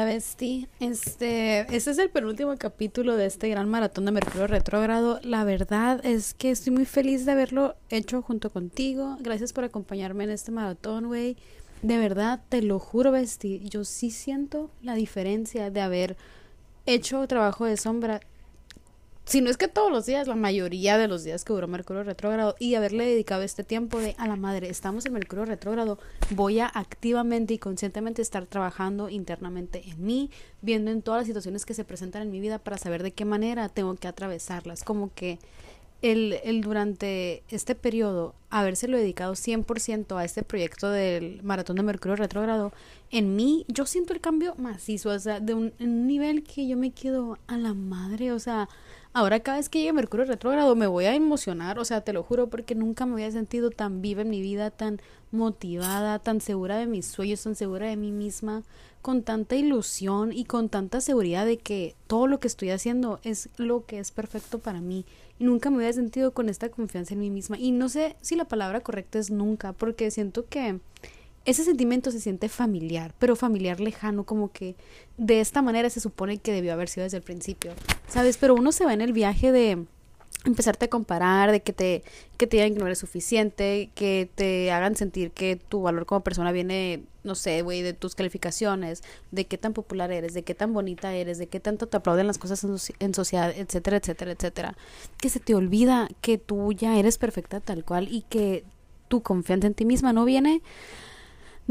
¿Qué onda, Besti? Este, este es el penúltimo capítulo de este gran maratón de Mercurio retrógrado. La verdad es que estoy muy feliz de haberlo hecho junto contigo. Gracias por acompañarme en este maratón, güey. De verdad, te lo juro, Besti, yo sí siento la diferencia de haber hecho trabajo de sombra si no es que todos los días, la mayoría de los días que duró Mercurio retrógrado y haberle dedicado este tiempo de a la madre, estamos en Mercurio retrógrado, voy a activamente y conscientemente estar trabajando internamente en mí, viendo en todas las situaciones que se presentan en mi vida para saber de qué manera tengo que atravesarlas, como que el, el durante este periodo habérselo dedicado 100% a este proyecto del maratón de Mercurio retrógrado, en mí yo siento el cambio macizo, o sea, de un, un nivel que yo me quedo a la madre, o sea, Ahora cada vez que llegue Mercurio retrógrado me voy a emocionar, o sea, te lo juro, porque nunca me había sentido tan viva en mi vida, tan motivada, tan segura de mis sueños, tan segura de mí misma, con tanta ilusión y con tanta seguridad de que todo lo que estoy haciendo es lo que es perfecto para mí. Nunca me había sentido con esta confianza en mí misma. Y no sé si la palabra correcta es nunca, porque siento que ese sentimiento se siente familiar, pero familiar lejano, como que de esta manera se supone que debió haber sido desde el principio, ¿sabes? Pero uno se va en el viaje de empezarte a comparar, de que te, que te digan que no eres suficiente, que te hagan sentir que tu valor como persona viene, no sé, güey, de tus calificaciones, de qué tan popular eres, de qué tan bonita eres, de qué tanto te aplauden las cosas en, en sociedad, etcétera, etcétera, etcétera. Que se te olvida que tú ya eres perfecta tal cual y que tu confianza en ti misma no viene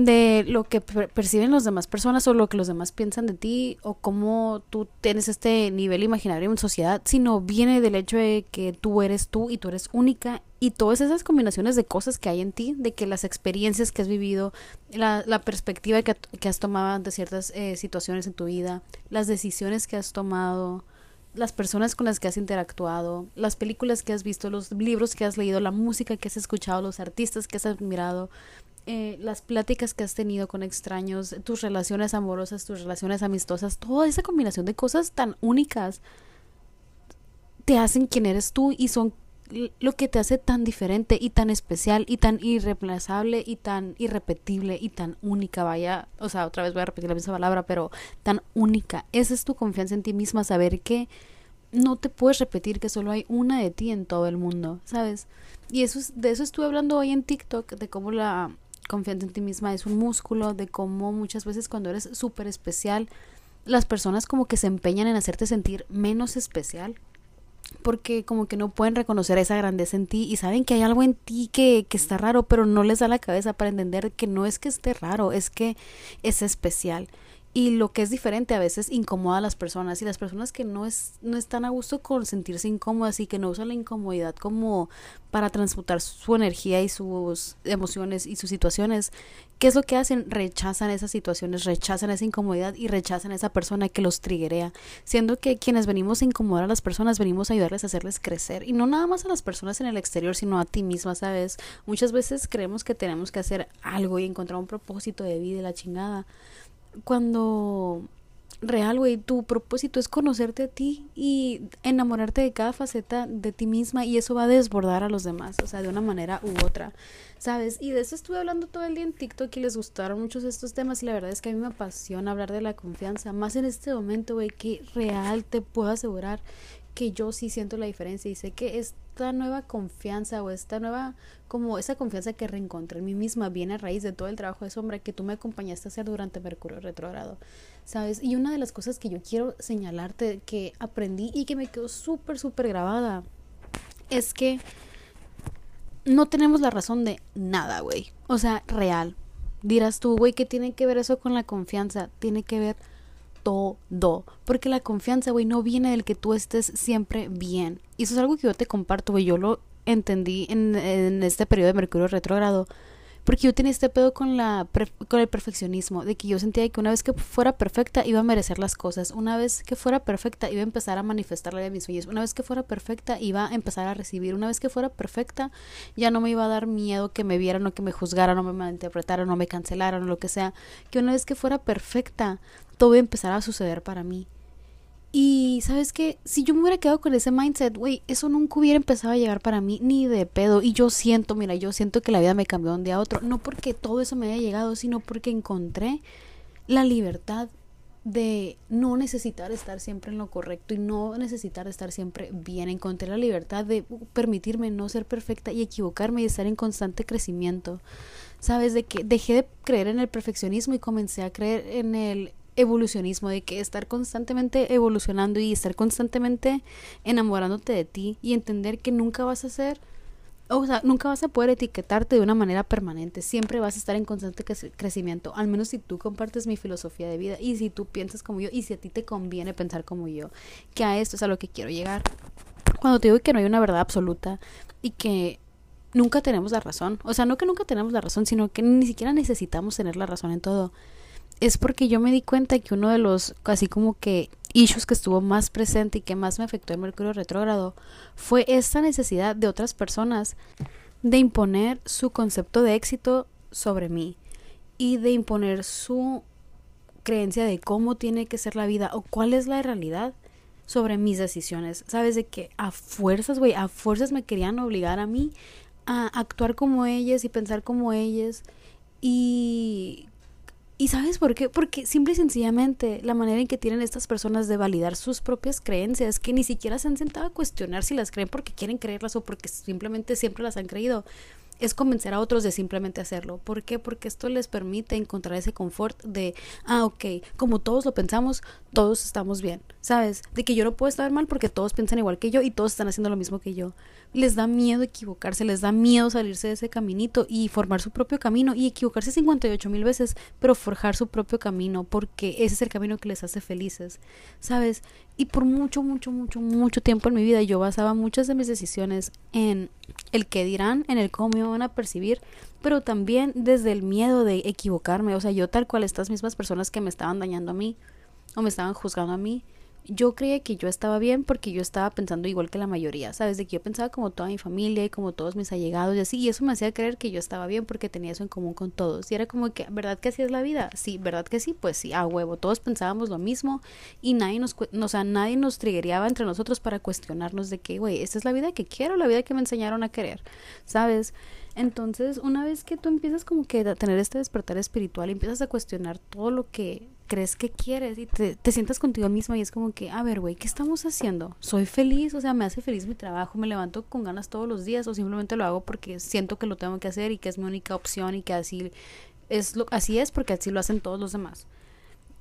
de lo que perciben las demás personas o lo que los demás piensan de ti o cómo tú tienes este nivel imaginario en sociedad, sino viene del hecho de que tú eres tú y tú eres única y todas esas combinaciones de cosas que hay en ti, de que las experiencias que has vivido, la, la perspectiva que, que, has tomado ante ciertas eh, situaciones en tu vida, las decisiones que has tomado, las personas con las que has interactuado, las películas que has visto, los libros que has leído, la música que has escuchado, los artistas que has admirado, eh, las pláticas que has tenido con extraños, tus relaciones amorosas, tus relaciones amistosas, toda esa combinación de cosas tan únicas te hacen quien eres tú y son lo que te hace tan diferente y tan especial y tan irreemplazable y tan irrepetible y tan única, vaya, o sea, otra vez voy a repetir la misma palabra, pero tan única. Esa es tu confianza en ti misma, saber que no te puedes repetir que solo hay una de ti en todo el mundo, ¿sabes? Y eso es, de eso estuve hablando hoy en TikTok, de cómo la confianza en ti misma es un músculo, de cómo muchas veces cuando eres súper especial, las personas como que se empeñan en hacerte sentir menos especial, porque como que no pueden reconocer esa grandeza en ti y saben que hay algo en ti que, que está raro, pero no les da la cabeza para entender que no es que esté raro, es que es especial y lo que es diferente a veces incomoda a las personas y las personas que no es no están a gusto con sentirse incómodas y que no usan la incomodidad como para transmutar su energía y sus emociones y sus situaciones qué es lo que hacen rechazan esas situaciones rechazan esa incomodidad y rechazan a esa persona que los triguea siendo que quienes venimos a incomodar a las personas venimos a ayudarles a hacerles crecer y no nada más a las personas en el exterior sino a ti misma sabes muchas veces creemos que tenemos que hacer algo y encontrar un propósito de vida y la chingada cuando real, güey, tu propósito es conocerte a ti y enamorarte de cada faceta de ti misma y eso va a desbordar a los demás, o sea, de una manera u otra, ¿sabes? Y de eso estuve hablando todo el día en TikTok y les gustaron muchos estos temas y la verdad es que a mí me apasiona hablar de la confianza, más en este momento, güey, que real te puedo asegurar que yo sí siento la diferencia y sé que esta nueva confianza o esta nueva, como esa confianza que reencontré en mí misma viene a raíz de todo el trabajo de sombra que tú me acompañaste a hacer durante Mercurio retrogrado, ¿sabes? Y una de las cosas que yo quiero señalarte que aprendí y que me quedó súper, súper grabada es que no tenemos la razón de nada, güey. O sea, real. Dirás tú, güey, ¿qué tiene que ver eso con la confianza? Tiene que ver todo. Porque la confianza, güey, no viene del que tú estés siempre bien. Y eso es algo que yo te comparto, güey. Yo lo entendí en, en este periodo de Mercurio retrógrado. Porque yo tenía este pedo con, la con el perfeccionismo, de que yo sentía que una vez que fuera perfecta iba a merecer las cosas, una vez que fuera perfecta iba a empezar a manifestar la de mis sueños, una vez que fuera perfecta iba a empezar a recibir, una vez que fuera perfecta ya no me iba a dar miedo que me vieran o que me juzgaran o me malinterpretaran o me cancelaran o lo que sea, que una vez que fuera perfecta todo iba a empezar a suceder para mí. Y sabes que si yo me hubiera quedado con ese mindset, güey, eso nunca hubiera empezado a llegar para mí ni de pedo. Y yo siento, mira, yo siento que la vida me cambió de un día a otro. No porque todo eso me haya llegado, sino porque encontré la libertad de no necesitar estar siempre en lo correcto y no necesitar estar siempre bien. Encontré la libertad de permitirme no ser perfecta y equivocarme y estar en constante crecimiento. Sabes, de que dejé de creer en el perfeccionismo y comencé a creer en el evolucionismo, de que estar constantemente evolucionando y estar constantemente enamorándote de ti y entender que nunca vas a ser o sea, nunca vas a poder etiquetarte de una manera permanente, siempre vas a estar en constante crecimiento, al menos si tú compartes mi filosofía de vida y si tú piensas como yo y si a ti te conviene pensar como yo, que a esto es a lo que quiero llegar. Cuando te digo que no hay una verdad absoluta y que nunca tenemos la razón, o sea, no que nunca tenemos la razón, sino que ni siquiera necesitamos tener la razón en todo, es porque yo me di cuenta que uno de los, así como que issues que estuvo más presente y que más me afectó el Mercurio retrógrado fue esta necesidad de otras personas de imponer su concepto de éxito sobre mí y de imponer su creencia de cómo tiene que ser la vida o cuál es la realidad sobre mis decisiones. Sabes de que a fuerzas, güey, a fuerzas me querían obligar a mí a actuar como ellas y pensar como ellas y ¿Y sabes por qué? Porque simple y sencillamente la manera en que tienen estas personas de validar sus propias creencias, que ni siquiera se han sentado a cuestionar si las creen porque quieren creerlas o porque simplemente siempre las han creído, es convencer a otros de simplemente hacerlo. ¿Por qué? Porque esto les permite encontrar ese confort de, ah, ok, como todos lo pensamos, todos estamos bien, ¿sabes? De que yo no puedo estar mal porque todos piensan igual que yo y todos están haciendo lo mismo que yo les da miedo equivocarse, les da miedo salirse de ese caminito y formar su propio camino y equivocarse 58 mil veces, pero forjar su propio camino porque ese es el camino que les hace felices, ¿sabes? Y por mucho, mucho, mucho, mucho tiempo en mi vida yo basaba muchas de mis decisiones en el que dirán, en el cómo me van a percibir, pero también desde el miedo de equivocarme, o sea, yo tal cual estas mismas personas que me estaban dañando a mí o me estaban juzgando a mí, yo creía que yo estaba bien porque yo estaba pensando igual que la mayoría, ¿sabes? De que yo pensaba como toda mi familia y como todos mis allegados y así, y eso me hacía creer que yo estaba bien porque tenía eso en común con todos. Y era como que, ¿verdad que así es la vida? Sí, ¿verdad que sí? Pues sí, a huevo, todos pensábamos lo mismo y nadie nos, o sea, nadie nos trigueaba entre nosotros para cuestionarnos de que, güey, esta es la vida que quiero, la vida que me enseñaron a querer, ¿sabes? Entonces, una vez que tú empiezas como que a tener este despertar espiritual empiezas a cuestionar todo lo que crees que quieres y te, te sientas contigo misma y es como que, a ver, güey, ¿qué estamos haciendo? ¿Soy feliz? O sea, ¿me hace feliz mi trabajo? ¿Me levanto con ganas todos los días o simplemente lo hago porque siento que lo tengo que hacer y que es mi única opción y que así es, lo, así es porque así lo hacen todos los demás?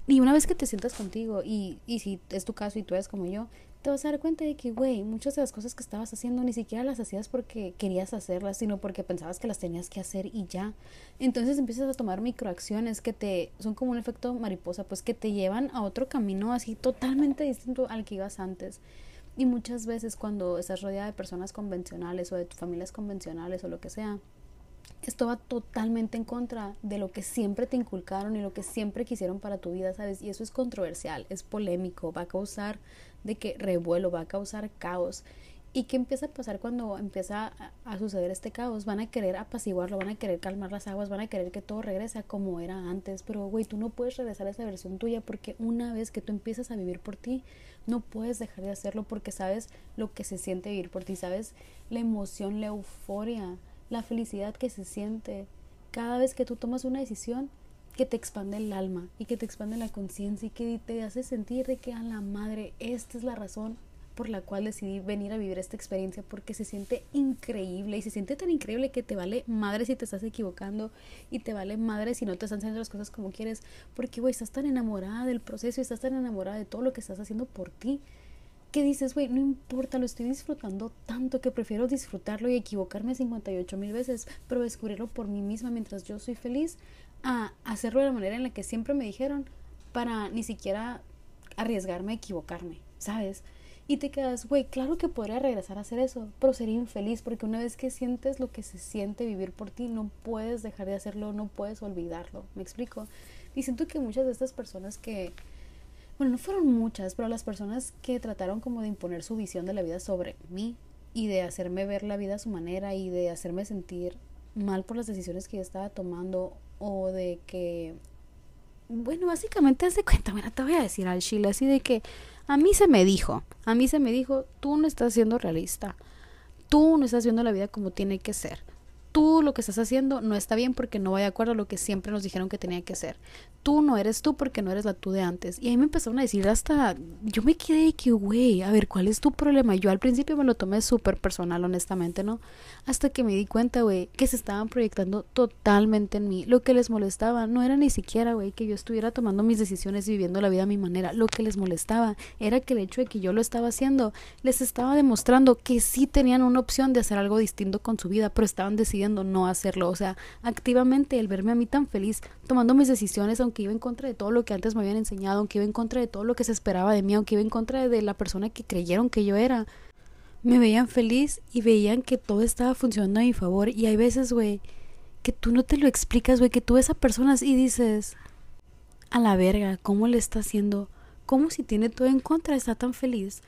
Y una vez que te sientas contigo y, y si es tu caso y tú eres como yo, te vas a dar cuenta de que, güey, muchas de las cosas que estabas haciendo ni siquiera las hacías porque querías hacerlas, sino porque pensabas que las tenías que hacer y ya. Entonces empiezas a tomar microacciones que te son como un efecto mariposa, pues que te llevan a otro camino así totalmente distinto al que ibas antes. Y muchas veces cuando estás rodeada de personas convencionales o de familias convencionales o lo que sea, esto va totalmente en contra de lo que siempre te inculcaron y lo que siempre quisieron para tu vida, ¿sabes? Y eso es controversial, es polémico, va a causar de que revuelo, va a causar caos. ¿Y qué empieza a pasar cuando empieza a, suceder este caos? Van a querer apaciguarlo, van a querer calmar las aguas, van a querer que todo regrese a como era antes. Pero, güey, tú no puedes regresar a esa versión tuya porque una vez que tú empiezas a vivir por ti, no puedes dejar de hacerlo porque sabes lo que se siente vivir por ti, sabes la emoción, la euforia, la felicidad que se siente cada vez que tú tomas una decisión que te expande el alma y que te expande la conciencia y que te hace sentir de que a la madre, esta es la razón por la cual decidí venir a vivir esta experiencia porque se siente increíble y se siente tan increíble que te vale madre si te estás equivocando y te vale madre si no te están haciendo las cosas como quieres porque güey estás tan enamorada del proceso y estás tan enamorada de todo lo que estás haciendo por ti que dices, güey, no importa, lo estoy disfrutando tanto que prefiero disfrutarlo y equivocarme 58 mil veces, pero descubrirlo por mí misma mientras yo soy feliz, a hacerlo de la manera en la que siempre me dijeron, para ni siquiera arriesgarme a equivocarme, ¿sabes? Y te quedas, güey, claro que podría regresar a hacer eso, pero sería infeliz porque una vez que sientes lo que se siente vivir por ti, no puedes dejar de hacerlo, no puedes olvidarlo, ¿me explico? Y siento que muchas de estas personas que bueno, no fueron muchas, pero las personas que trataron como de imponer su visión de la vida sobre mí y de hacerme ver la vida a su manera y de hacerme sentir mal por las decisiones que yo estaba tomando o de que bueno, básicamente hace cuenta, mira, te voy a decir al chile así de que a mí se me dijo, a mí se me dijo, tú no estás siendo realista. Tú no estás viendo la vida como tiene que ser tú lo que estás haciendo no está bien porque no va de acuerdo a lo que siempre nos dijeron que tenía que ser. Tú no eres tú porque no eres la tú de antes. Y ahí me empezaron a decir hasta, yo me quedé que, güey, a ver, ¿cuál es tu problema? Yo al principio me lo tomé súper personal, honestamente, ¿no? Hasta que me di cuenta, güey, que se estaban proyectando totalmente en mí. Lo que les molestaba no era ni siquiera, güey, que yo estuviera tomando mis decisiones y viviendo la vida a mi manera. Lo que les molestaba era que el hecho de que yo lo estaba haciendo les estaba demostrando que sí tenían una opción de hacer algo distinto con su vida, pero estaban decidiendo no hacerlo. O sea, activamente el verme a mí tan feliz, tomando mis decisiones, aunque iba en contra de todo lo que antes me habían enseñado, aunque iba en contra de todo lo que se esperaba de mí, aunque iba en contra de la persona que creyeron que yo era. Me veían feliz y veían que todo estaba funcionando a mi favor. Y hay veces, güey, que tú no te lo explicas, güey, que tú ves a personas y dices, a la verga, ¿cómo le está haciendo? ¿Cómo si tiene todo en contra está tan feliz?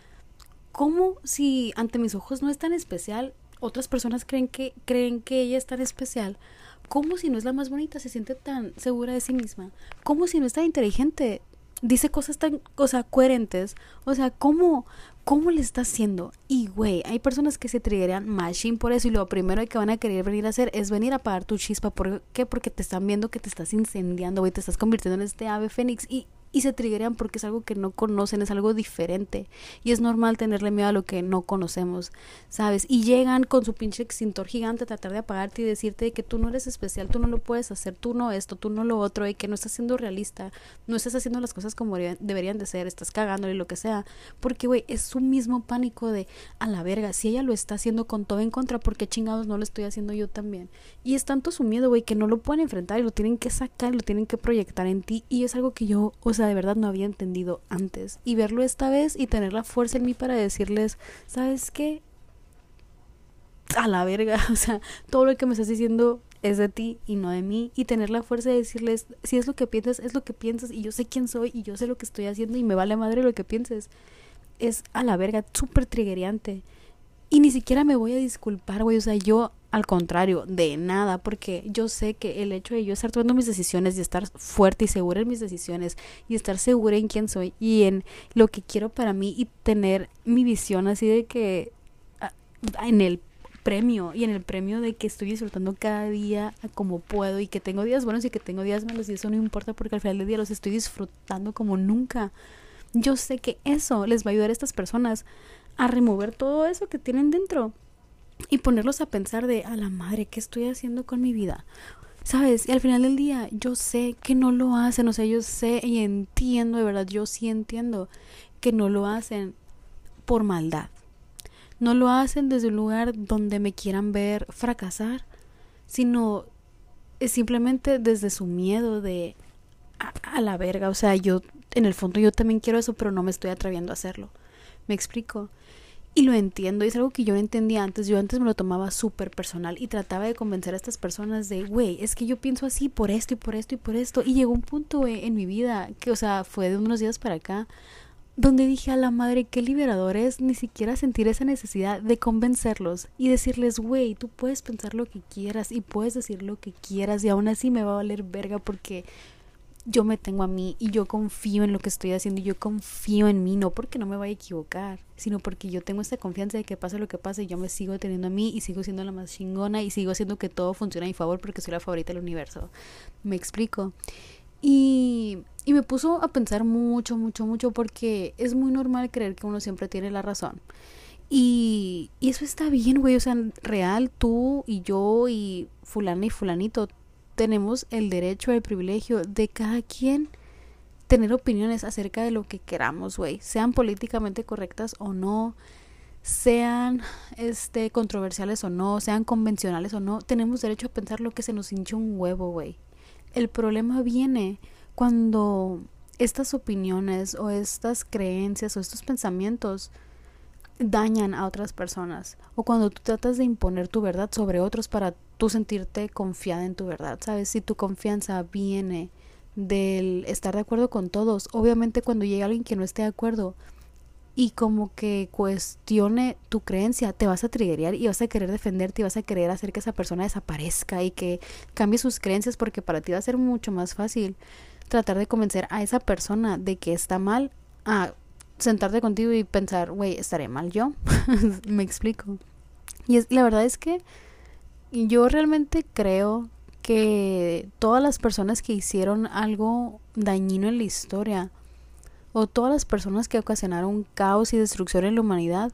¿Cómo si ante mis ojos no es tan especial otras personas creen que, creen que ella es tan especial. ¿Cómo si no es la más bonita se siente tan segura de sí misma? ¿Cómo si no es tan inteligente dice cosas tan, o sea, coherentes? O sea, ¿cómo, cómo le está haciendo? Y, güey, hay personas que se triggerían machine por eso y lo primero que van a querer venir a hacer es venir a apagar tu chispa. ¿Por qué? Porque te están viendo que te estás incendiando, güey, te estás convirtiendo en este ave fénix y y se triggerían porque es algo que no conocen, es algo diferente. Y es normal tenerle miedo a lo que no conocemos, ¿sabes? Y llegan con su pinche extintor gigante a tratar de apagarte y decirte que tú no eres especial, tú no lo puedes hacer, tú no esto, tú no lo otro, y que no estás siendo realista, no estás haciendo las cosas como deberían de ser, estás cagándole lo que sea. Porque, güey, es su mismo pánico de, a la verga, si ella lo está haciendo con todo en contra, ¿por qué chingados no lo estoy haciendo yo también? Y es tanto su miedo, güey, que no lo pueden enfrentar y lo tienen que sacar, lo tienen que proyectar en ti. Y es algo que yo, o sea, de verdad no había entendido antes. Y verlo esta vez y tener la fuerza en mí para decirles, ¿sabes qué? A la verga, o sea, todo lo que me estás diciendo es de ti y no de mí. Y tener la fuerza de decirles, si es lo que piensas, es lo que piensas. Y yo sé quién soy y yo sé lo que estoy haciendo y me vale madre lo que pienses. Es a la verga, súper triggerante. Y ni siquiera me voy a disculpar, güey. O sea, yo al contrario, de nada, porque yo sé que el hecho de yo estar tomando mis decisiones y estar fuerte y segura en mis decisiones y estar segura en quién soy y en lo que quiero para mí y tener mi visión así de que ah, en el premio y en el premio de que estoy disfrutando cada día como puedo y que tengo días buenos y que tengo días malos y eso no importa porque al final del día los estoy disfrutando como nunca. Yo sé que eso les va a ayudar a estas personas a remover todo eso que tienen dentro y ponerlos a pensar de, a la madre, ¿qué estoy haciendo con mi vida? ¿Sabes? Y al final del día yo sé que no lo hacen, o sea, yo sé y entiendo, de verdad, yo sí entiendo que no lo hacen por maldad. No lo hacen desde un lugar donde me quieran ver fracasar, sino simplemente desde su miedo de a, a, la verga. O sea, yo en el fondo yo también quiero eso, pero no me estoy atreviendo a hacerlo. ¿Me explico? Y lo entiendo, y es algo que yo entendía antes. Yo antes me lo tomaba súper personal y trataba de convencer a estas personas de, güey, es que yo pienso así por esto y por esto y por esto. Y llegó un punto en mi vida, que, o sea, fue de unos días para acá, donde dije a la madre, qué liberador es ni siquiera sentir esa necesidad de convencerlos y decirles, güey, tú puedes pensar lo que quieras y puedes decir lo que quieras y aún así me va a valer verga porque yo me tengo a mí y yo confío en lo que estoy haciendo y yo confío en mí, no porque no me vaya a equivocar, sino porque yo tengo esta confianza de que pase lo que pase, yo me sigo teniendo a mí y sigo siendo la más chingona y sigo haciendo que todo funcione a mi favor porque soy la favorita del universo. Me explico. Y, y me puso a pensar mucho, mucho, mucho porque es muy normal creer que uno siempre tiene la razón. Y, y eso está bien, güey. O sea, real, tú y yo y fulana y fulanito tenemos el derecho, el privilegio de cada quien tener opiniones acerca de lo que queramos, güey, sean políticamente correctas o no, sean este controversiales o no, sean convencionales o no, tenemos derecho a pensar lo que se nos hincha un huevo, güey. El problema viene cuando estas opiniones o estas creencias o estos pensamientos dañan a otras personas o cuando tú tratas de imponer tu verdad sobre otros para tú sentirte confiada en tu verdad, ¿sabes? Si tu confianza viene del estar de acuerdo con todos, obviamente cuando llega alguien que no esté de acuerdo y como que cuestione tu creencia, te vas a triggerear y vas a querer defenderte y vas a querer hacer que esa persona desaparezca y que cambie sus creencias porque para ti va a ser mucho más fácil tratar de convencer a esa persona de que está mal a sentarte contigo y pensar, güey, estaré mal yo. Me explico. Y es, la verdad es que yo realmente creo que todas las personas que hicieron algo dañino en la historia o todas las personas que ocasionaron caos y destrucción en la humanidad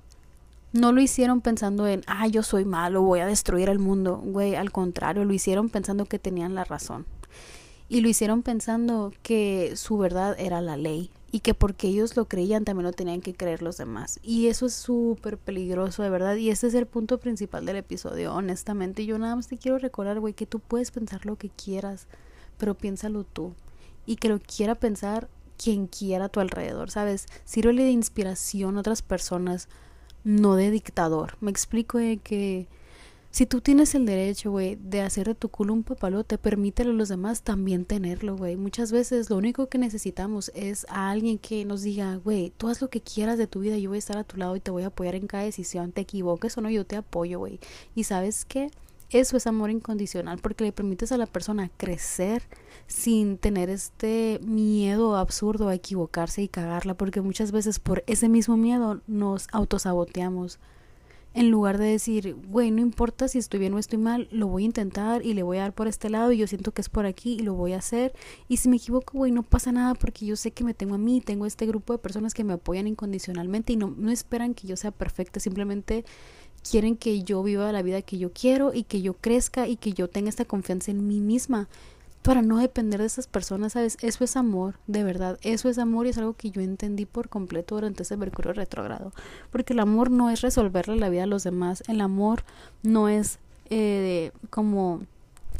no lo hicieron pensando en, ah, yo soy malo, voy a destruir el mundo. Güey, al contrario, lo hicieron pensando que tenían la razón. Y lo hicieron pensando que su verdad era la ley y que porque ellos lo creían también lo tenían que creer los demás. Y eso es súper peligroso, de verdad. Y ese es el punto principal del episodio, honestamente. Yo nada más te quiero recordar, güey, que tú puedes pensar lo que quieras, pero piénsalo tú. Y que lo quiera pensar quien quiera a tu alrededor, ¿sabes? Sírvele de inspiración a otras personas no de dictador. Me explico que si tú tienes el derecho, güey, de hacer de tu culo un papalote, permítelo a los demás también tenerlo, güey. Muchas veces lo único que necesitamos es a alguien que nos diga, güey, tú haz lo que quieras de tu vida, yo voy a estar a tu lado y te voy a apoyar en cada decisión, te equivoques o no, yo te apoyo, güey. Y sabes qué? Eso es amor incondicional porque le permites a la persona crecer sin tener este miedo absurdo a equivocarse y cagarla porque muchas veces por ese mismo miedo nos autosaboteamos en lugar de decir, güey, no importa si estoy bien o estoy mal, lo voy a intentar y le voy a dar por este lado y yo siento que es por aquí y lo voy a hacer. Y si me equivoco, güey, no pasa nada porque yo sé que me tengo a mí, tengo este grupo de personas que me apoyan incondicionalmente y no, no esperan que yo sea perfecta, simplemente quieren que yo viva la vida que yo quiero y que yo crezca y que yo tenga esta confianza en mí misma para no depender de esas personas, ¿sabes? Eso es amor, de verdad, eso es amor y es algo que yo entendí por completo durante ese Mercurio retrógrado, porque el amor no es resolverle la vida a los demás, el amor no es eh, como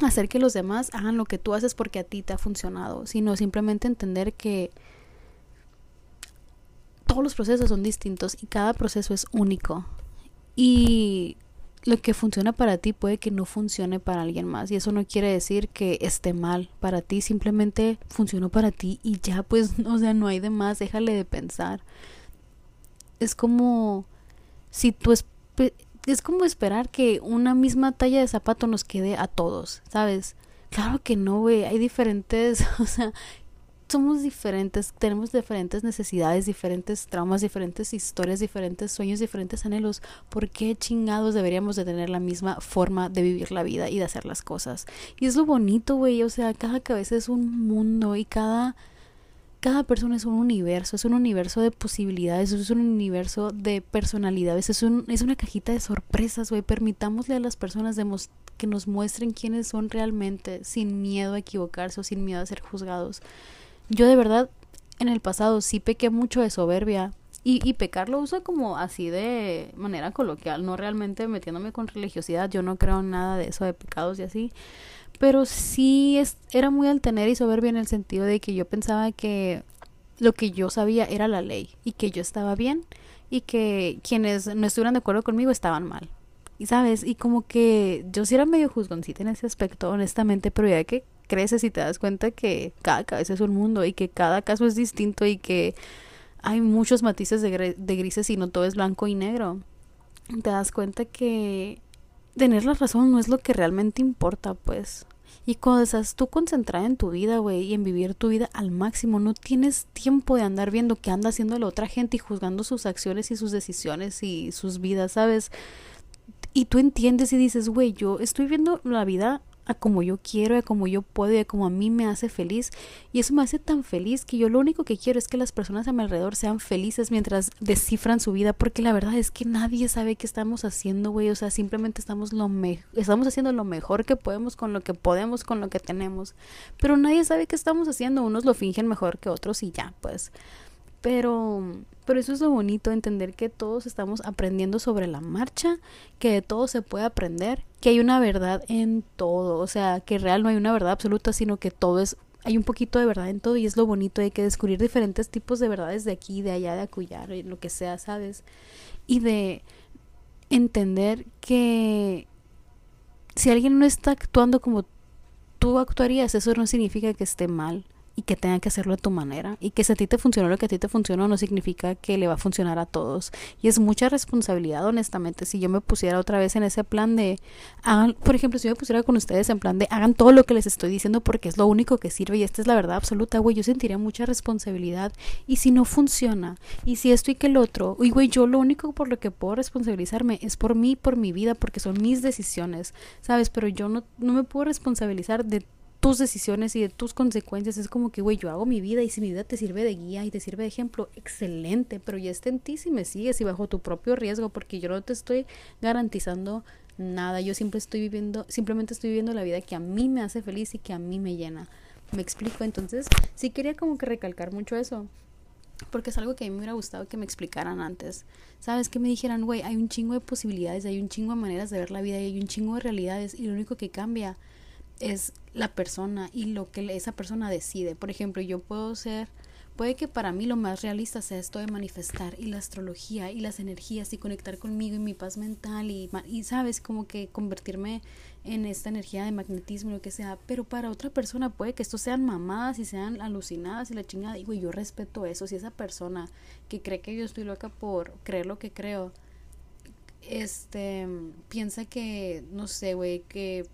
hacer que los demás hagan lo que tú haces porque a ti te ha funcionado, sino simplemente entender que todos los procesos son distintos y cada proceso es único, y lo que funciona para ti puede que no funcione para alguien más. Y eso no quiere decir que esté mal para ti, simplemente funcionó para ti y ya pues, o sea, no hay de más, déjale de pensar. Es como si tú es, es como esperar que una misma talla de zapato nos quede a todos, ¿sabes? Claro que no, güey, hay diferentes, o sea, somos diferentes, tenemos diferentes necesidades, diferentes traumas, diferentes historias, diferentes sueños, diferentes anhelos. ¿Por qué chingados deberíamos de tener la misma forma de vivir la vida y de hacer las cosas? Y es lo bonito, güey, o sea, cada cabeza es un mundo y cada cada persona es un universo, es un universo de posibilidades, es un universo de personalidades, es, un, es una cajita de sorpresas, güey. Permitámosle a las personas que nos muestren quiénes son realmente, sin miedo a equivocarse o sin miedo a ser juzgados. Yo de verdad en el pasado sí pequé mucho de soberbia y, y pecar lo uso como así de manera coloquial, no realmente metiéndome con religiosidad, yo no creo en nada de eso de pecados y así, pero sí es, era muy altener y soberbia en el sentido de que yo pensaba que lo que yo sabía era la ley y que yo estaba bien y que quienes no estuvieran de acuerdo conmigo estaban mal. Y sabes, y como que yo sí era medio juzgoncita en ese aspecto, honestamente, pero ya que creces y te das cuenta que cada cabeza es un mundo y que cada caso es distinto y que hay muchos matices de, de grises y no todo es blanco y negro. Te das cuenta que tener la razón no es lo que realmente importa, pues. Y cuando estás tú concentrada en tu vida, güey, y en vivir tu vida al máximo, no tienes tiempo de andar viendo qué anda haciendo la otra gente y juzgando sus acciones y sus decisiones y sus vidas, ¿sabes? Y tú entiendes y dices, güey, yo estoy viendo la vida a como yo quiero, a como yo puedo y a como a mí me hace feliz. Y eso me hace tan feliz que yo lo único que quiero es que las personas a mi alrededor sean felices mientras descifran su vida, porque la verdad es que nadie sabe qué estamos haciendo, güey. O sea, simplemente estamos, lo estamos haciendo lo mejor que podemos con lo que podemos, con lo que tenemos. Pero nadie sabe qué estamos haciendo. Unos lo fingen mejor que otros y ya, pues. Pero, pero eso es lo bonito, entender que todos estamos aprendiendo sobre la marcha, que de todo se puede aprender, que hay una verdad en todo, o sea, que real no hay una verdad absoluta, sino que todo es, hay un poquito de verdad en todo y es lo bonito, hay que descubrir diferentes tipos de verdades de aquí, de allá, de acullar, lo que sea, ¿sabes? Y de entender que si alguien no está actuando como tú actuarías, eso no significa que esté mal y que tenga que hacerlo a tu manera. Y que si a ti te funcionó lo que a ti te funcionó no significa que le va a funcionar a todos. Y es mucha responsabilidad, honestamente, si yo me pusiera otra vez en ese plan de, hagan, por ejemplo, si yo me pusiera con ustedes en plan de, hagan todo lo que les estoy diciendo porque es lo único que sirve y esta es la verdad absoluta, güey, yo sentiría mucha responsabilidad. Y si no funciona, y si esto y que el otro, y güey, yo lo único por lo que puedo responsabilizarme es por mí, por mi vida, porque son mis decisiones, ¿sabes? Pero yo no, no me puedo responsabilizar de tus decisiones y de tus consecuencias. Es como que, güey, yo hago mi vida y si mi vida te sirve de guía y te sirve de ejemplo, excelente, pero ya está en ti si me sigues y bajo tu propio riesgo, porque yo no te estoy garantizando nada. Yo siempre estoy viviendo, simplemente estoy viviendo la vida que a mí me hace feliz y que a mí me llena. ¿Me explico? Entonces, sí quería como que recalcar mucho eso. Porque es algo que a mí me hubiera gustado que me explicaran antes. ¿Sabes? Que me dijeran, güey, hay un chingo de posibilidades, hay un chingo de maneras de ver la vida y hay un chingo de realidades y lo único que cambia es la persona y lo que esa persona decide. Por ejemplo, yo puedo ser, puede que para mí lo más realista sea esto de manifestar y la astrología y las energías y conectar conmigo y mi paz mental y, y sabes, como que convertirme en esta energía de magnetismo, lo que sea. Pero para otra persona puede que esto sean mamadas y sean alucinadas y la chingada. Y güey, yo respeto eso. Si esa persona que cree que yo estoy loca por creer lo que creo, este, piensa que, no sé, güey, que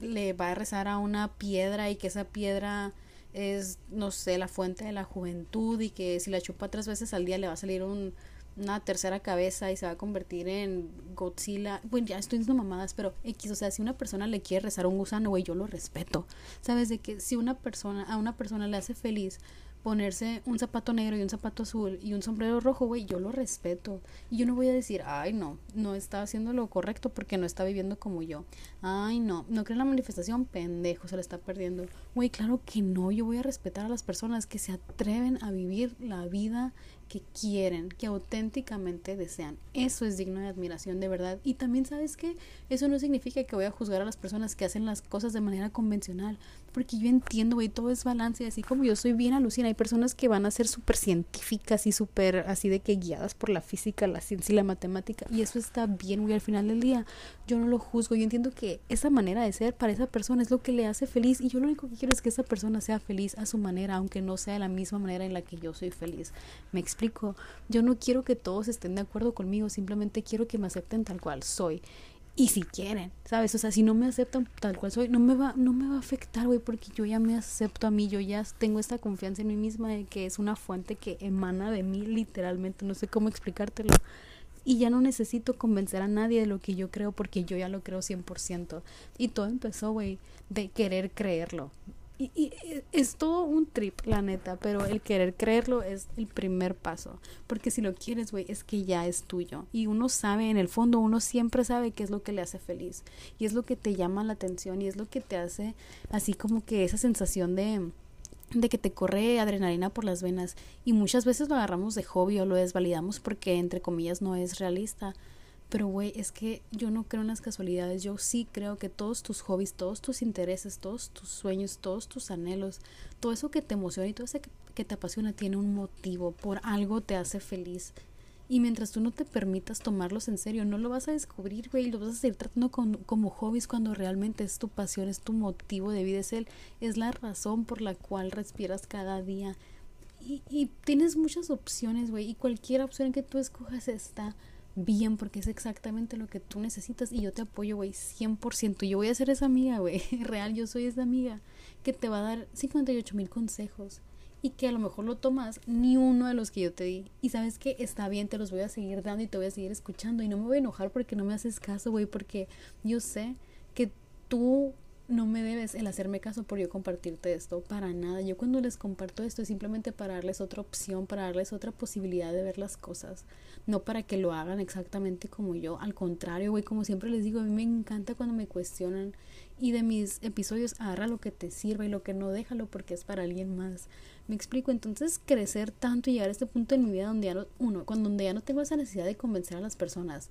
le va a rezar a una piedra y que esa piedra es, no sé, la fuente de la juventud y que si la chupa tres veces al día le va a salir un, una tercera cabeza y se va a convertir en Godzilla. Bueno, ya estoy diciendo mamadas, pero X, o sea, si una persona le quiere rezar a un gusano, güey, yo lo respeto. ¿Sabes? De que si una persona, a una persona le hace feliz ponerse un zapato negro y un zapato azul y un sombrero rojo, güey, yo lo respeto. Y yo no voy a decir, ay, no, no está haciendo lo correcto porque no está viviendo como yo. Ay, no, no cree en la manifestación, pendejo, se la está perdiendo. Güey, claro que no, yo voy a respetar a las personas que se atreven a vivir la vida que quieren, que auténticamente desean. Eso es digno de admiración, de verdad. Y también sabes que eso no significa que voy a juzgar a las personas que hacen las cosas de manera convencional, porque yo entiendo, güey, todo es balance, y así como yo soy bien alucina, hay personas que van a ser súper científicas y súper así de que guiadas por la física, la ciencia y la matemática, y eso está bien, güey, al final del día yo no lo juzgo, yo entiendo que esa manera de ser para esa persona es lo que le hace feliz, y yo lo único que quiero es que esa persona sea feliz a su manera, aunque no sea de la misma manera en la que yo soy feliz. Me explico, yo no quiero que todos estén de acuerdo conmigo, simplemente quiero que me acepten tal cual soy. Y si quieren, ¿sabes? O sea, si no me aceptan tal cual soy, no me va, no me va a afectar, güey, porque yo ya me acepto a mí, yo ya tengo esta confianza en mí misma de que es una fuente que emana de mí literalmente, no sé cómo explicártelo. Y ya no necesito convencer a nadie de lo que yo creo porque yo ya lo creo 100%. Y todo empezó, güey, de querer creerlo y, y, es todo un trip, la neta, pero el querer creerlo es el primer paso. Porque si lo quieres, güey, es que ya es tuyo. Y uno sabe, en el fondo, uno siempre sabe qué es lo que le hace feliz. Y es lo que te llama la atención y es lo que te hace así como que esa sensación de, de que te corre adrenalina por las venas. Y muchas veces lo agarramos de hobby o lo desvalidamos porque, entre comillas, no es realista. Pero, güey, es que yo no creo en las casualidades. Yo sí creo que todos tus hobbies, todos tus intereses, todos tus sueños, todos tus anhelos, todo eso que te emociona y todo eso que, te apasiona tiene un motivo. Por algo te hace feliz. Y mientras tú no te permitas tomarlos en serio, no lo vas a descubrir, güey. Lo vas a seguir tratando como hobbies cuando realmente es tu pasión, es tu motivo de vida, es, es la razón por la cual respiras cada día. Y, y tienes muchas opciones, güey. Y cualquier opción que tú escojas está bien porque es exactamente lo que tú necesitas y yo te apoyo, güey, 100%. Yo voy a ser esa amiga, güey, real, yo soy esa amiga que te va a dar 58 mil consejos y que a lo mejor lo tomas ni uno de los que yo te di. Y sabes que está bien, te los voy a seguir dando y te voy a seguir escuchando y no me voy a enojar porque no me haces caso, güey, porque yo sé que tú no me debes el hacerme caso por yo compartirte esto, para nada. Yo cuando les comparto esto es simplemente para darles otra opción, para darles otra posibilidad de ver las cosas, no para que lo hagan exactamente como yo. Al contrario, güey, como siempre les digo, a mí me encanta cuando me cuestionan y de mis episodios agarra lo que te sirva y lo que no déjalo porque es para alguien más. Me explico, entonces crecer tanto y llegar a este punto en mi vida donde ya no, uno, cuando donde ya no tengo esa necesidad de convencer a las personas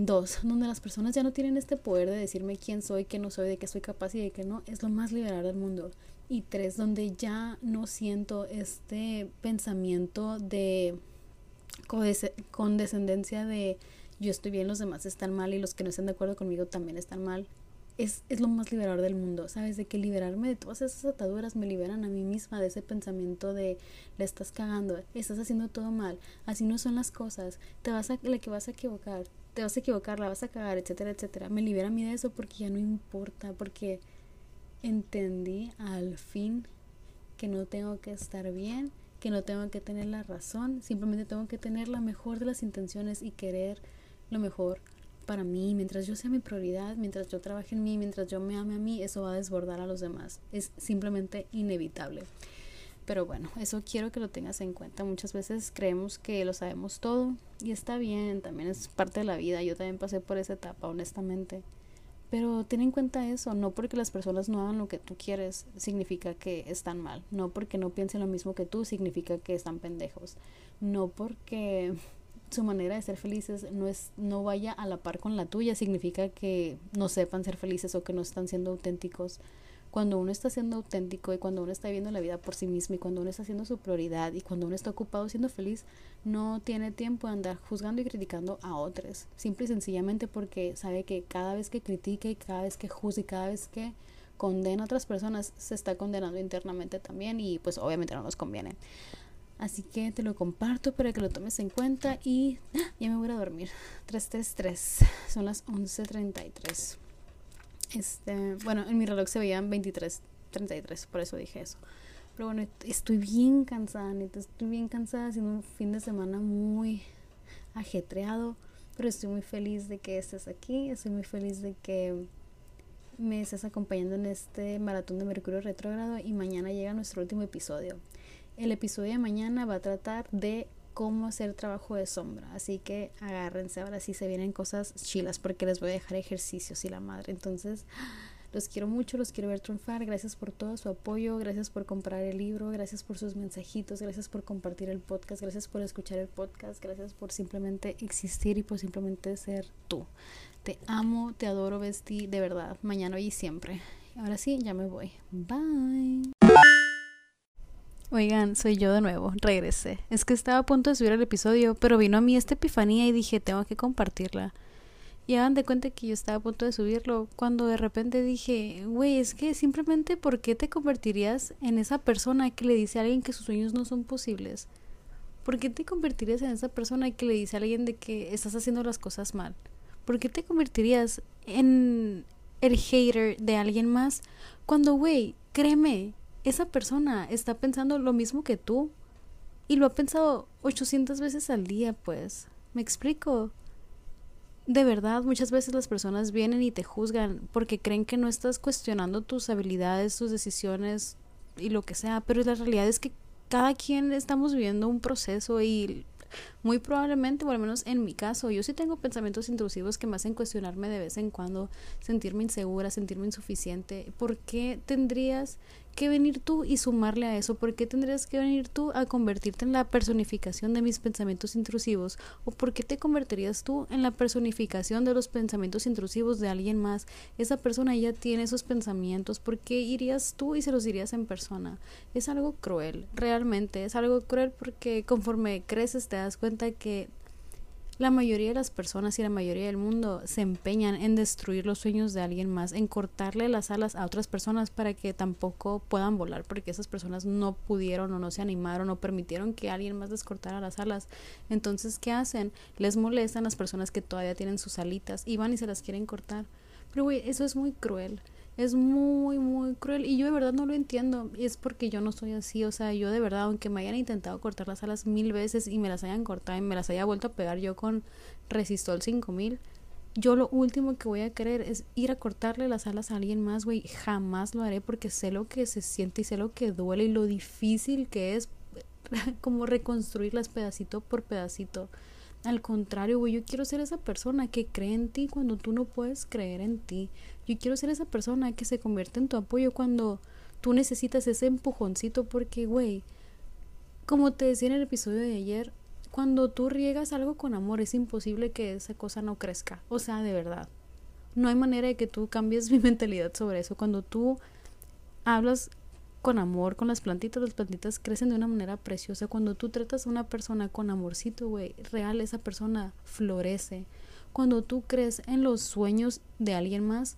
Dos, donde las personas ya no tienen este poder de decirme quién soy, qué no soy, de qué soy capaz y de qué no, es lo más liberal del mundo. Y tres, donde ya no siento este pensamiento de condescendencia de yo estoy bien, los demás están mal y los que no están de acuerdo conmigo también están mal. es, es, lo más liberador del mundo, ¿sabes? De que liberarme de todas esas ataduras me liberan a mí misma de ese pensamiento de le estás cagando, estás haciendo todo mal, así no son las cosas, te vas a, la que vas a equivocar, te vas a equivocar, la vas a cagar, etcétera, etcétera. Me libera a mí de eso porque ya no importa, porque entendí al fin que no tengo que estar bien, que no tengo que tener la razón, simplemente tengo que tener la mejor de las intenciones y querer lo mejor para mí, mientras yo sea mi prioridad, mientras yo trabaje en mí, mientras yo me ame a mí, eso va a desbordar a los demás. Es simplemente inevitable. Pero bueno, eso quiero que lo tengas en cuenta. Muchas veces creemos que lo sabemos todo y está bien, también es parte de la vida. Yo también pasé por esa etapa, honestamente. Pero ten en cuenta eso, no porque las personas no hagan lo que tú quieres significa que están mal, no porque no piensen lo mismo que tú significa que están pendejos, no porque su manera de ser felices no es no vaya a la par con la tuya significa que no sepan ser felices o que no están siendo auténticos cuando uno está siendo auténtico y cuando uno está viviendo la vida por sí mismo y cuando uno está haciendo su prioridad y cuando uno está ocupado siendo feliz no tiene tiempo de andar juzgando y criticando a otros simple y sencillamente porque sabe que cada vez que critique y cada vez que juzgue y cada vez que condena a otras personas se está condenando internamente también y pues obviamente no nos conviene Así que te lo comparto para que lo tomes en cuenta y ¡ah! ya me voy a dormir. 333. Son las 11:33. Este, bueno, en mi reloj se veían 23:33, por eso dije eso. Pero bueno, estoy bien cansada, neta, estoy bien cansada haciendo un fin de semana muy ajetreado, pero estoy muy feliz de que estés aquí, estoy muy feliz de que me estés acompañando en este maratón de Mercurio retrógrado y mañana llega nuestro último episodio. El episodio de mañana va a tratar de cómo hacer trabajo de sombra. Así que agárrense, ahora sí se vienen cosas chilas porque les voy a dejar ejercicios y la madre. Entonces, los quiero mucho, los quiero ver triunfar. Gracias por todo su apoyo, gracias por comprar el libro, gracias por sus mensajitos, gracias por compartir el podcast, gracias por escuchar el podcast, gracias por simplemente existir y por simplemente ser tú. Te amo, te adoro, Besti, de verdad, mañana y siempre. Ahora sí, ya me voy. Bye. Oigan, soy yo de nuevo, regresé. Es que estaba a punto de subir el episodio, pero vino a mí esta epifanía y dije, tengo que compartirla. Y hagan de cuenta que yo estaba a punto de subirlo, cuando de repente dije, güey, es que simplemente ¿por qué te convertirías en esa persona que le dice a alguien que sus sueños no son posibles? ¿Por qué te convertirías en esa persona que le dice a alguien de que estás haciendo las cosas mal? ¿Por qué te convertirías en el hater de alguien más cuando, güey, créeme, esa persona está pensando lo mismo que tú y lo ha pensado 800 veces al día, pues. ¿Me explico? De verdad, muchas veces las personas vienen y te juzgan porque creen que no estás cuestionando tus habilidades, tus decisiones y lo que sea, pero la realidad es que cada quien estamos viviendo un proceso y muy probablemente, o al menos en mi caso, yo sí tengo pensamientos intrusivos que me hacen cuestionarme de vez en cuando, sentirme insegura, sentirme insuficiente. ¿Por qué tendrías que venir tú y sumarle a eso? ¿Por qué tendrías que venir tú a convertirte en la personificación de mis pensamientos intrusivos? ¿O por qué te convertirías tú en la personificación de los pensamientos intrusivos de alguien más? Esa persona ya tiene esos pensamientos. ¿Por qué irías tú y se los dirías en persona? Es algo cruel, realmente. Es algo cruel porque conforme creces te das cuenta que la mayoría de las personas y la mayoría del mundo se empeñan en destruir los sueños de alguien más, en cortarle las alas a otras personas para que tampoco puedan volar, porque esas personas no pudieron o no se animaron o permitieron que alguien más les cortara las alas. Entonces, ¿qué hacen? Les molestan las personas que todavía tienen sus alitas y van y se las quieren cortar. Pero, güey, eso es muy cruel es muy, muy cruel. Y yo de verdad no lo entiendo. Y es porque yo no soy así. O sea, yo de verdad, aunque me hayan intentado cortar las alas mil veces y me las hayan cortado y me las haya vuelto a pegar yo con Resistol 5000, yo lo último que voy a querer es ir a cortarle las alas a alguien más, güey. Jamás lo haré porque sé lo que se siente y sé lo que duele y lo difícil que es como reconstruirlas pedacito por pedacito. Al contrario, güey, yo quiero ser esa persona que cree en ti cuando tú no puedes creer en ti. Yo quiero ser esa persona que se convierte en tu apoyo cuando tú necesitas ese empujoncito porque, güey, como te decía en el episodio de ayer, cuando tú riegas algo con amor es imposible que esa cosa no crezca. O sea, de verdad. No hay manera de que tú cambies mi mentalidad sobre eso. Cuando tú hablas con amor con las plantitas, las plantitas crecen de una manera preciosa. Cuando tú tratas a una persona con amorcito, güey, real, esa persona florece. Cuando tú crees en los sueños de alguien más,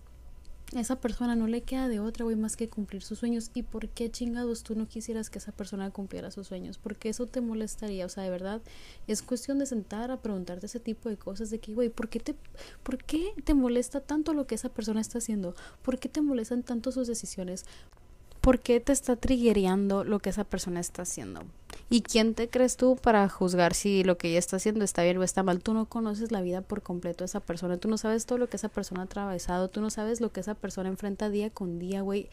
esa persona no le queda de otra, güey, más que cumplir sus sueños. ¿Y por qué chingados tú no quisieras que esa persona cumpliera sus sueños? Porque eso te molestaría. O sea, de verdad, es cuestión de sentar a preguntarte ese tipo de cosas de que, güey, ¿por qué te, por qué te molesta tanto lo que esa persona está haciendo? ¿Por qué te molestan tanto sus decisiones? ¿Por qué te está triggereando lo que esa persona está haciendo? ¿Y quién te crees tú para juzgar si lo que ella está haciendo está bien o está mal? Tú no conoces la vida por completo de esa persona, tú no sabes todo lo que esa persona ha atravesado, tú no sabes lo que esa persona enfrenta día con día, güey.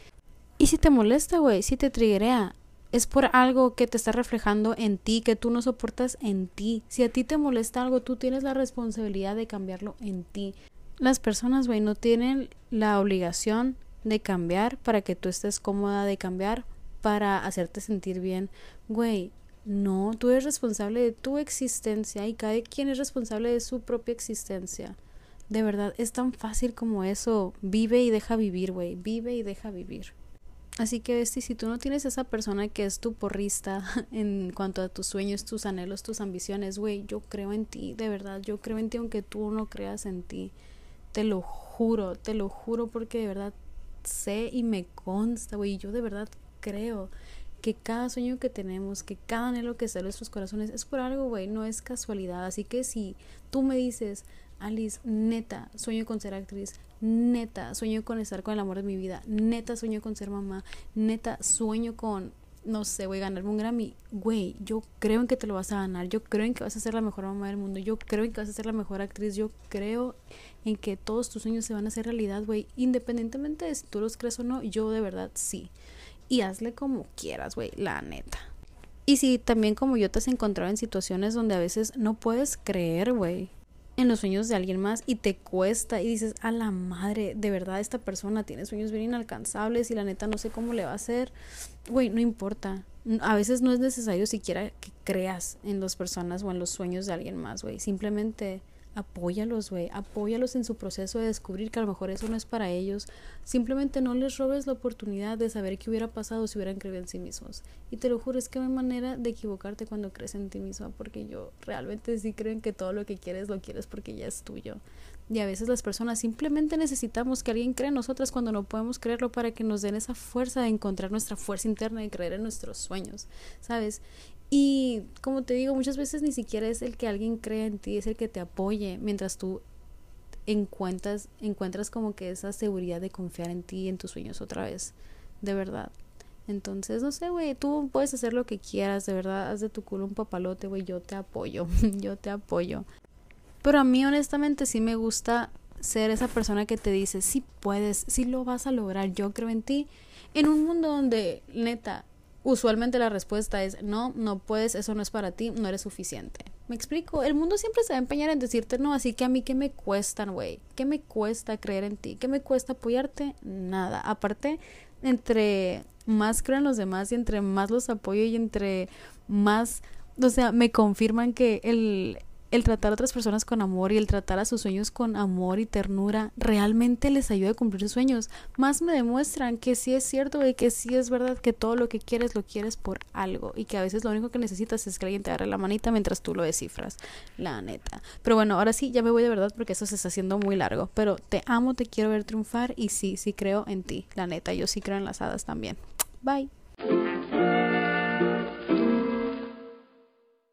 Y si te molesta, güey, si te triguea, es por algo que te está reflejando en ti, que tú no soportas en ti. Si a ti te molesta algo, tú tienes la responsabilidad de cambiarlo en ti. Las personas, güey, no tienen la obligación de cambiar para que tú estés cómoda de cambiar para hacerte sentir bien. Güey, no, tú eres responsable de tu existencia y cada quien es responsable de su propia existencia. De verdad, es tan fácil como eso. Vive y deja vivir, güey. Vive y deja vivir. Así que, si tú no tienes esa persona que es tu porrista en cuanto a tus sueños, tus anhelos, tus ambiciones, güey, yo creo en ti, de verdad, yo creo en ti aunque tú no creas en ti. Te lo juro, te lo juro porque de verdad sé y me consta, güey, yo de verdad creo que cada sueño que tenemos, que cada anhelo que está en nuestros corazones es por algo, güey, no es casualidad. Así que si tú me dices, Alice, neta, sueño con ser actriz, neta, sueño con estar con el amor de mi vida, neta, sueño con ser mamá, neta, sueño con, no sé, voy a ganarme un Grammy, güey, yo creo en que te lo vas a ganar, yo creo en que vas a ser la mejor mamá del mundo, yo creo en que vas a ser la mejor actriz, yo creo en que todos tus sueños se van a hacer realidad, güey, independientemente de si tú los crees o no, yo de verdad sí y hazle como quieras, güey, la neta. Y si también como yo te has encontrado en situaciones donde a veces no puedes creer, güey, en los sueños de alguien más y te cuesta y dices, a la madre, de verdad esta persona tiene sueños bien inalcanzables y la neta no sé cómo le va a hacer, güey, no importa. A veces no es necesario siquiera que creas en las personas o en los sueños de alguien más, güey. Simplemente apóyalos, güey, apóyalos en su proceso de descubrir que a lo mejor eso no es para ellos. Simplemente no les robes la oportunidad de saber qué hubiera pasado si hubieran creído en sí mismos. Y te lo juro, es que no hay manera de equivocarte cuando crees en ti misma, porque yo realmente sí creo en que todo lo que quieres lo quieres porque ya es tuyo. Y a veces las personas simplemente necesitamos que alguien crea en nosotras cuando no podemos creerlo para que nos den esa fuerza de encontrar nuestra fuerza interna y creer en nuestros sueños, ¿sabes? Y como te digo, muchas veces ni siquiera es el que alguien crea en ti, es el que te apoye mientras tú encuentras, encuentras como que esa seguridad de confiar en ti y en tus sueños otra vez, de verdad. Entonces, no sé, güey, tú puedes hacer lo que quieras, de verdad, haz de tu culo un papalote, güey, yo te apoyo, yo te apoyo. Pero a mí honestamente sí me gusta ser esa persona que te dice, sí puedes, sí lo vas a lograr, yo creo en ti. En un mundo donde, neta, usualmente la respuesta es no, no puedes, eso no es para ti, no eres suficiente. Me explico, el mundo siempre se va a empeñar en decirte no, así que a mí qué me cuesta, güey, qué me cuesta creer en ti, qué me cuesta apoyarte, nada. Aparte, entre más creo en los demás y entre más los apoyo y entre más, o sea, me confirman que el, el tratar a otras personas con amor y el tratar a sus sueños con amor y ternura realmente les ayuda a cumplir sus sueños. Más me demuestran que sí es cierto y que sí es verdad que todo lo que quieres lo quieres por algo y que a veces lo único que necesitas es que alguien te agarre la manita mientras tú lo descifras. La neta. Pero bueno, ahora sí, ya me voy de verdad porque eso se está haciendo muy largo. Pero te amo, te quiero ver triunfar y sí, sí creo en ti. La neta, yo sí creo en las hadas también. Bye.